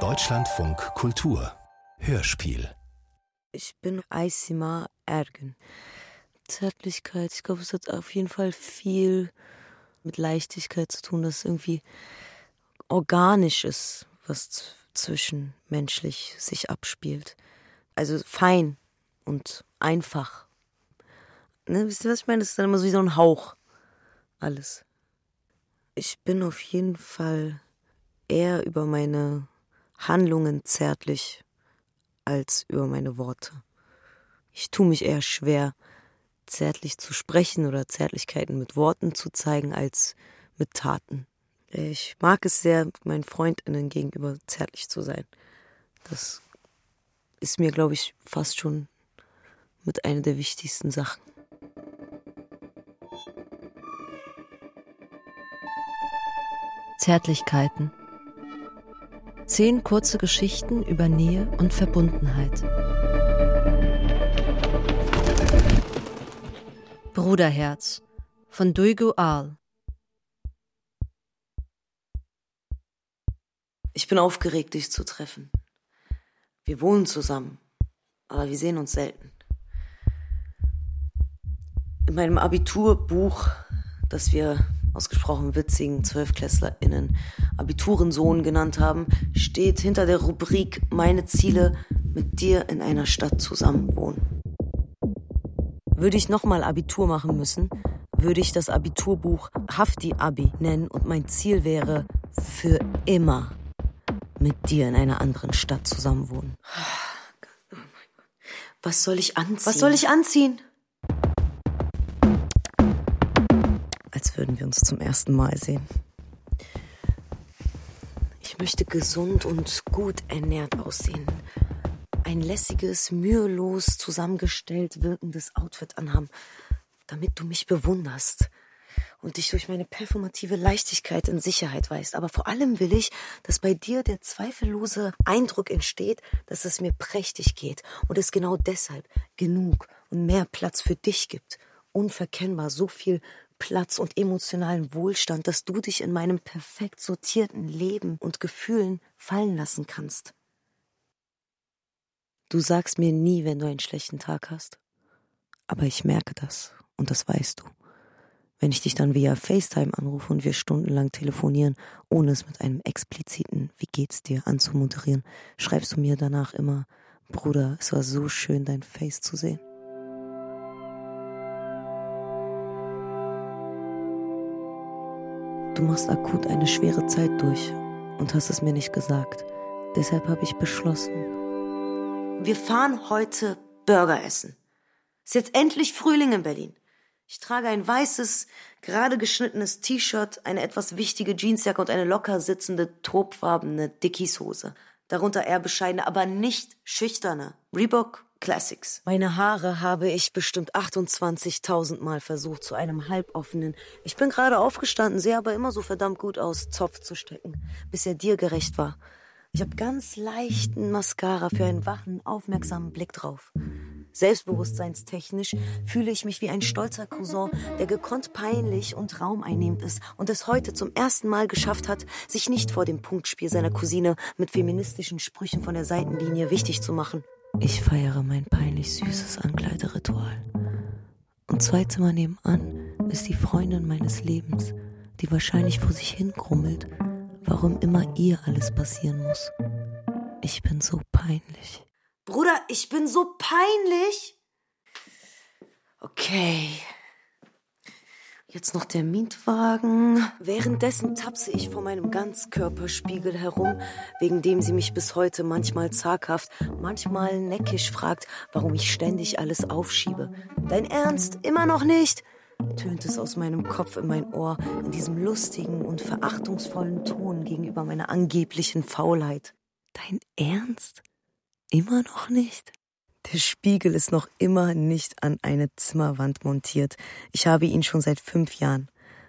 Deutschlandfunk Kultur Hörspiel Ich bin Aisima Ergen. Zärtlichkeit, ich glaube, es hat auf jeden Fall viel mit Leichtigkeit zu tun, dass irgendwie organisch ist, was zwischenmenschlich sich abspielt. Also fein und einfach. Ne, wisst ihr, was ich meine? Das ist dann immer so wie so ein Hauch. Alles. Ich bin auf jeden Fall eher über meine Handlungen zärtlich als über meine Worte. Ich tue mich eher schwer, zärtlich zu sprechen oder Zärtlichkeiten mit Worten zu zeigen als mit Taten. Ich mag es sehr, meinen Freundinnen gegenüber zärtlich zu sein. Das ist mir, glaube ich, fast schon mit einer der wichtigsten Sachen. Zärtlichkeiten. Zehn kurze Geschichten über Nähe und Verbundenheit. Bruderherz von Duigu Aal. Ich bin aufgeregt, dich zu treffen. Wir wohnen zusammen, aber wir sehen uns selten. In meinem Abiturbuch, das wir ausgesprochen witzigen ZwölfklässlerInnen Abiturensohn genannt haben, steht hinter der Rubrik Meine Ziele mit dir in einer Stadt zusammenwohnen. Würde ich nochmal Abitur machen müssen, würde ich das Abiturbuch Hafti Abi nennen und mein Ziel wäre, für immer mit dir in einer anderen Stadt zusammenwohnen. Was soll ich anziehen? Was soll ich anziehen? Würden wir uns zum ersten Mal sehen. Ich möchte gesund und gut ernährt aussehen. Ein lässiges, mühelos zusammengestellt wirkendes Outfit anhaben, damit du mich bewunderst und dich durch meine performative Leichtigkeit in Sicherheit weist. Aber vor allem will ich, dass bei dir der zweifellose Eindruck entsteht, dass es mir prächtig geht und es genau deshalb genug und mehr Platz für dich gibt. Unverkennbar so viel Platz und emotionalen Wohlstand, dass du dich in meinem perfekt sortierten Leben und Gefühlen fallen lassen kannst. Du sagst mir nie, wenn du einen schlechten Tag hast. Aber ich merke das und das weißt du. Wenn ich dich dann via FaceTime anrufe und wir stundenlang telefonieren, ohne es mit einem expliziten Wie geht's dir anzumoderieren, schreibst du mir danach immer, Bruder, es war so schön, dein Face zu sehen. Du machst akut eine schwere Zeit durch und hast es mir nicht gesagt. Deshalb habe ich beschlossen. Wir fahren heute Burger essen. Ist jetzt endlich Frühling in Berlin. Ich trage ein weißes, gerade geschnittenes T-Shirt, eine etwas wichtige Jeansjacke und eine locker sitzende, topfarbene Dickies-Hose. Darunter eher bescheidene, aber nicht schüchterne Reebok Classics. Meine Haare habe ich bestimmt 28.000 Mal versucht, zu einem halboffenen. Ich bin gerade aufgestanden, sehe aber immer so verdammt gut aus, Zopf zu stecken, bis er dir gerecht war. Ich habe ganz leichten Mascara für einen wachen, aufmerksamen Blick drauf. Selbstbewusstseinstechnisch fühle ich mich wie ein stolzer Cousin, der gekonnt peinlich und raumeinnehmend ist und es heute zum ersten Mal geschafft hat, sich nicht vor dem Punktspiel seiner Cousine mit feministischen Sprüchen von der Seitenlinie wichtig zu machen. Ich feiere mein peinlich süßes Ankleideritual. Und zwei Zimmer nebenan ist die Freundin meines Lebens, die wahrscheinlich vor sich hin grummelt warum immer ihr alles passieren muss. Ich bin so peinlich. Bruder, ich bin so peinlich. Okay. Jetzt noch der Mietwagen. Währenddessen tapse ich vor meinem Ganzkörperspiegel herum, wegen dem sie mich bis heute manchmal zaghaft, manchmal neckisch fragt, warum ich ständig alles aufschiebe. Dein Ernst? Immer noch nicht? tönt es aus meinem Kopf in mein Ohr in diesem lustigen und verachtungsvollen Ton gegenüber meiner angeblichen Faulheit. Dein Ernst? Immer noch nicht? Der Spiegel ist noch immer nicht an eine Zimmerwand montiert. Ich habe ihn schon seit fünf Jahren.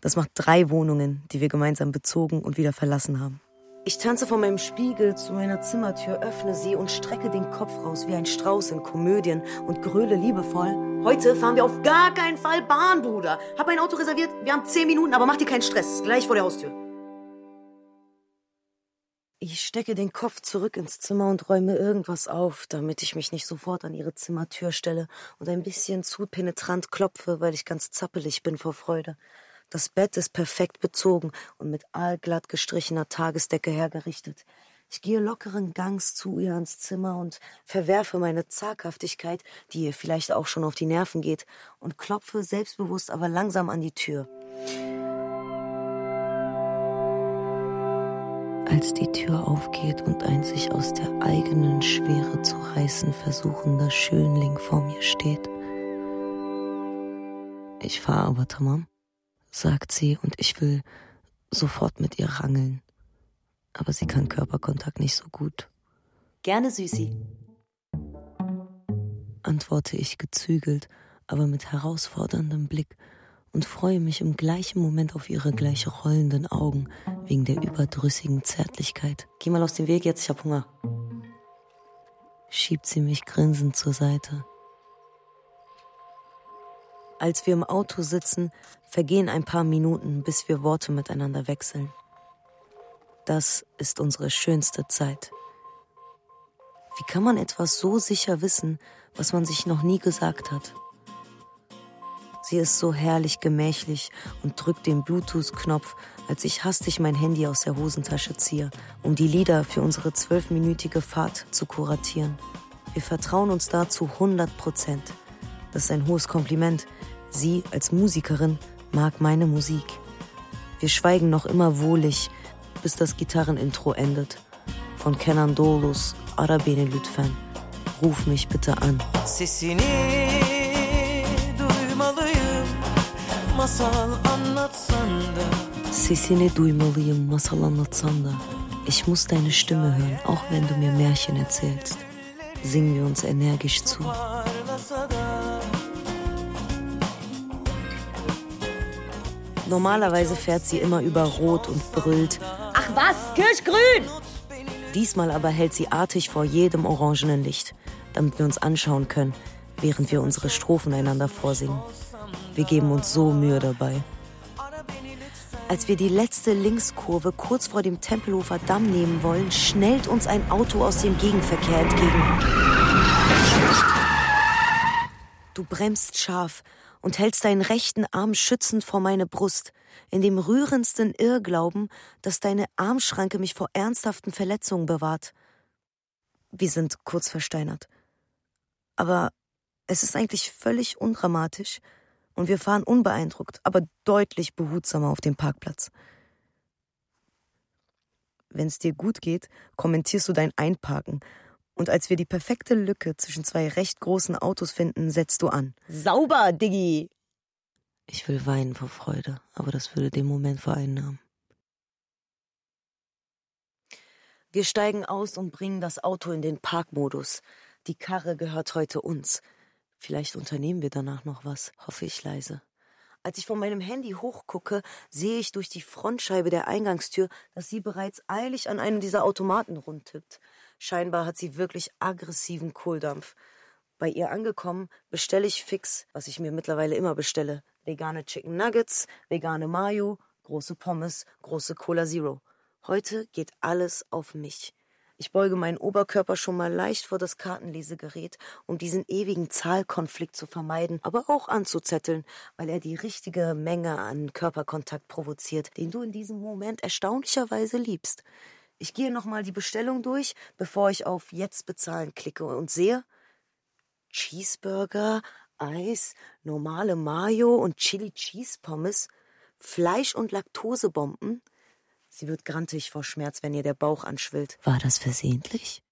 Das macht drei Wohnungen, die wir gemeinsam bezogen und wieder verlassen haben. Ich tanze vor meinem Spiegel zu meiner Zimmertür, öffne sie und strecke den Kopf raus wie ein Strauß in Komödien und gröle liebevoll. Heute fahren wir auf gar keinen Fall Bahn, Bruder. Hab ein Auto reserviert, wir haben zehn Minuten, aber mach dir keinen Stress. Gleich vor der Haustür. Ich stecke den Kopf zurück ins Zimmer und räume irgendwas auf, damit ich mich nicht sofort an ihre Zimmertür stelle und ein bisschen zu penetrant klopfe, weil ich ganz zappelig bin vor Freude. Das Bett ist perfekt bezogen und mit aalglatt gestrichener Tagesdecke hergerichtet. Ich gehe lockeren Gangs zu ihr ans Zimmer und verwerfe meine Zaghaftigkeit, die ihr vielleicht auch schon auf die Nerven geht, und klopfe selbstbewusst aber langsam an die Tür. Als die Tür aufgeht und ein sich aus der eigenen Schwere zu reißen versuchender Schönling vor mir steht. Ich fahr aber, Tamam, sagt sie, und ich will sofort mit ihr rangeln. Aber sie kann Körperkontakt nicht so gut. Gerne, Süßi. Antworte ich gezügelt, aber mit herausforderndem Blick und freue mich im gleichen Moment auf ihre gleich rollenden Augen wegen der überdrüssigen Zärtlichkeit. Geh mal aus dem Weg jetzt, ich hab Hunger. Schiebt sie mich grinsend zur Seite. Als wir im Auto sitzen, vergehen ein paar Minuten, bis wir Worte miteinander wechseln. Das ist unsere schönste Zeit. Wie kann man etwas so sicher wissen, was man sich noch nie gesagt hat? Sie ist so herrlich gemächlich und drückt den Bluetooth-Knopf, als ich hastig mein Handy aus der Hosentasche ziehe, um die Lieder für unsere zwölfminütige Fahrt zu kuratieren. Wir vertrauen uns dazu 100 Prozent. Das ist ein hohes Kompliment. Sie als Musikerin mag meine Musik. Wir schweigen noch immer wohlig, bis das Gitarrenintro endet. Von Kenan Dolus, Arabene Lütfen. Ruf mich bitte an. Sesini masal anlatsan da Sesini duymalıyım masal anlatsan da Ich muss deine Stimme hören, auch wenn du mir Märchen erzählst. Singen wir uns energisch zu. Normalerweise fährt sie immer über Rot und brüllt. Ach was, Kirschgrün! Diesmal aber hält sie artig vor jedem orangenen Licht, damit wir uns anschauen können, während wir unsere Strophen einander vorsingen. Wir geben uns so Mühe dabei. Als wir die letzte Linkskurve kurz vor dem Tempelhofer Damm nehmen wollen, schnellt uns ein Auto aus dem Gegenverkehr entgegen. Du bremst scharf und hältst deinen rechten Arm schützend vor meine Brust, in dem rührendsten Irrglauben, dass deine Armschranke mich vor ernsthaften Verletzungen bewahrt. Wir sind kurz versteinert. Aber es ist eigentlich völlig undramatisch und wir fahren unbeeindruckt, aber deutlich behutsamer auf dem Parkplatz. Wenn es dir gut geht, kommentierst du dein Einparken. Und als wir die perfekte Lücke zwischen zwei recht großen Autos finden, setzt du an. Sauber, Diggi! Ich will weinen vor Freude, aber das würde den Moment vereinnahmen. Wir steigen aus und bringen das Auto in den Parkmodus. Die Karre gehört heute uns. Vielleicht unternehmen wir danach noch was, hoffe ich leise. Als ich von meinem Handy hochgucke, sehe ich durch die Frontscheibe der Eingangstür, dass sie bereits eilig an einem dieser Automaten rundtippt. Scheinbar hat sie wirklich aggressiven Kohldampf. Bei ihr angekommen, bestelle ich fix, was ich mir mittlerweile immer bestelle. Vegane Chicken Nuggets, vegane Mayo, große Pommes, große Cola Zero. Heute geht alles auf mich. Ich beuge meinen Oberkörper schon mal leicht vor das Kartenlesegerät, um diesen ewigen Zahlkonflikt zu vermeiden, aber auch anzuzetteln, weil er die richtige Menge an Körperkontakt provoziert, den du in diesem Moment erstaunlicherweise liebst. Ich gehe nochmal die Bestellung durch, bevor ich auf Jetzt bezahlen klicke und sehe Cheeseburger, Eis, normale Mayo und Chili Cheese Pommes, Fleisch- und Laktosebomben, Sie wird grantig vor Schmerz, wenn ihr der Bauch anschwillt. War das versehentlich?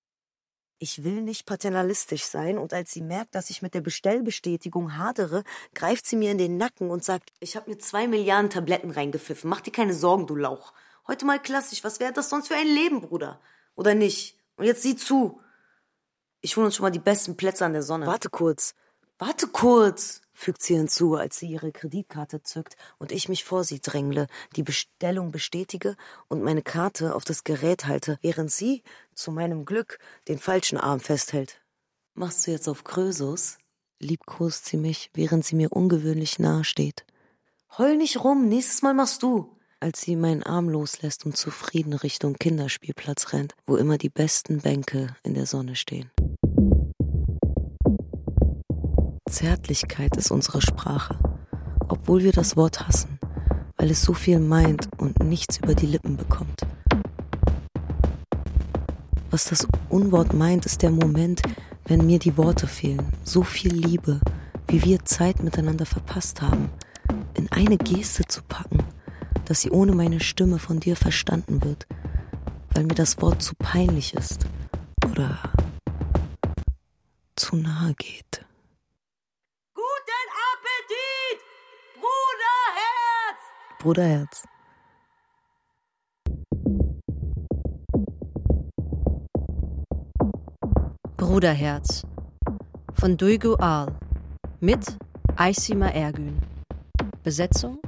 Ich will nicht paternalistisch sein, und als sie merkt, dass ich mit der Bestellbestätigung hadere, greift sie mir in den Nacken und sagt, ich habe mir zwei Milliarden Tabletten reingepfiffen. Mach dir keine Sorgen, du Lauch. Heute mal klassisch, was wäre das sonst für ein Leben, Bruder? Oder nicht? Und jetzt sieh zu. Ich hole uns schon mal die besten Plätze an der Sonne. Warte kurz. Warte kurz fügt sie hinzu, als sie ihre Kreditkarte zückt und ich mich vor sie drängle, die Bestellung bestätige und meine Karte auf das Gerät halte, während sie, zu meinem Glück, den falschen Arm festhält. Machst du jetzt auf Krösus? liebkost sie mich, während sie mir ungewöhnlich nahe steht. Heul nicht rum, nächstes Mal machst du. als sie meinen Arm loslässt und zufrieden Richtung Kinderspielplatz rennt, wo immer die besten Bänke in der Sonne stehen. Zärtlichkeit ist unsere Sprache, obwohl wir das Wort hassen, weil es so viel meint und nichts über die Lippen bekommt. Was das Unwort meint, ist der Moment, wenn mir die Worte fehlen, so viel Liebe, wie wir Zeit miteinander verpasst haben, in eine Geste zu packen dass sie ohne meine Stimme von dir verstanden wird, weil mir das Wort zu peinlich ist oder zu nahe geht. Bruderherz! Bruderherz. Von Duygu Aal mit Aysima Ergün. Besetzung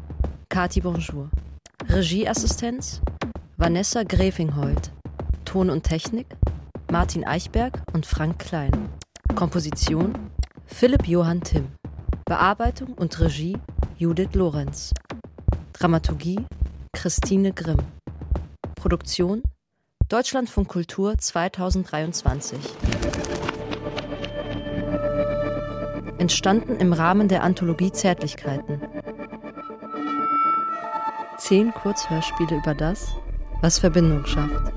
Kati Bonjour. Regieassistenz Vanessa Grefingholt. Ton und Technik Martin Eichberg und Frank Klein. Komposition Philipp Johann Timm. Bearbeitung und Regie Judith Lorenz. Dramaturgie Christine Grimm. Produktion Deutschlandfunk Kultur 2023. Entstanden im Rahmen der Anthologie Zärtlichkeiten zehn Kurzhörspiele über das, was Verbindung schafft.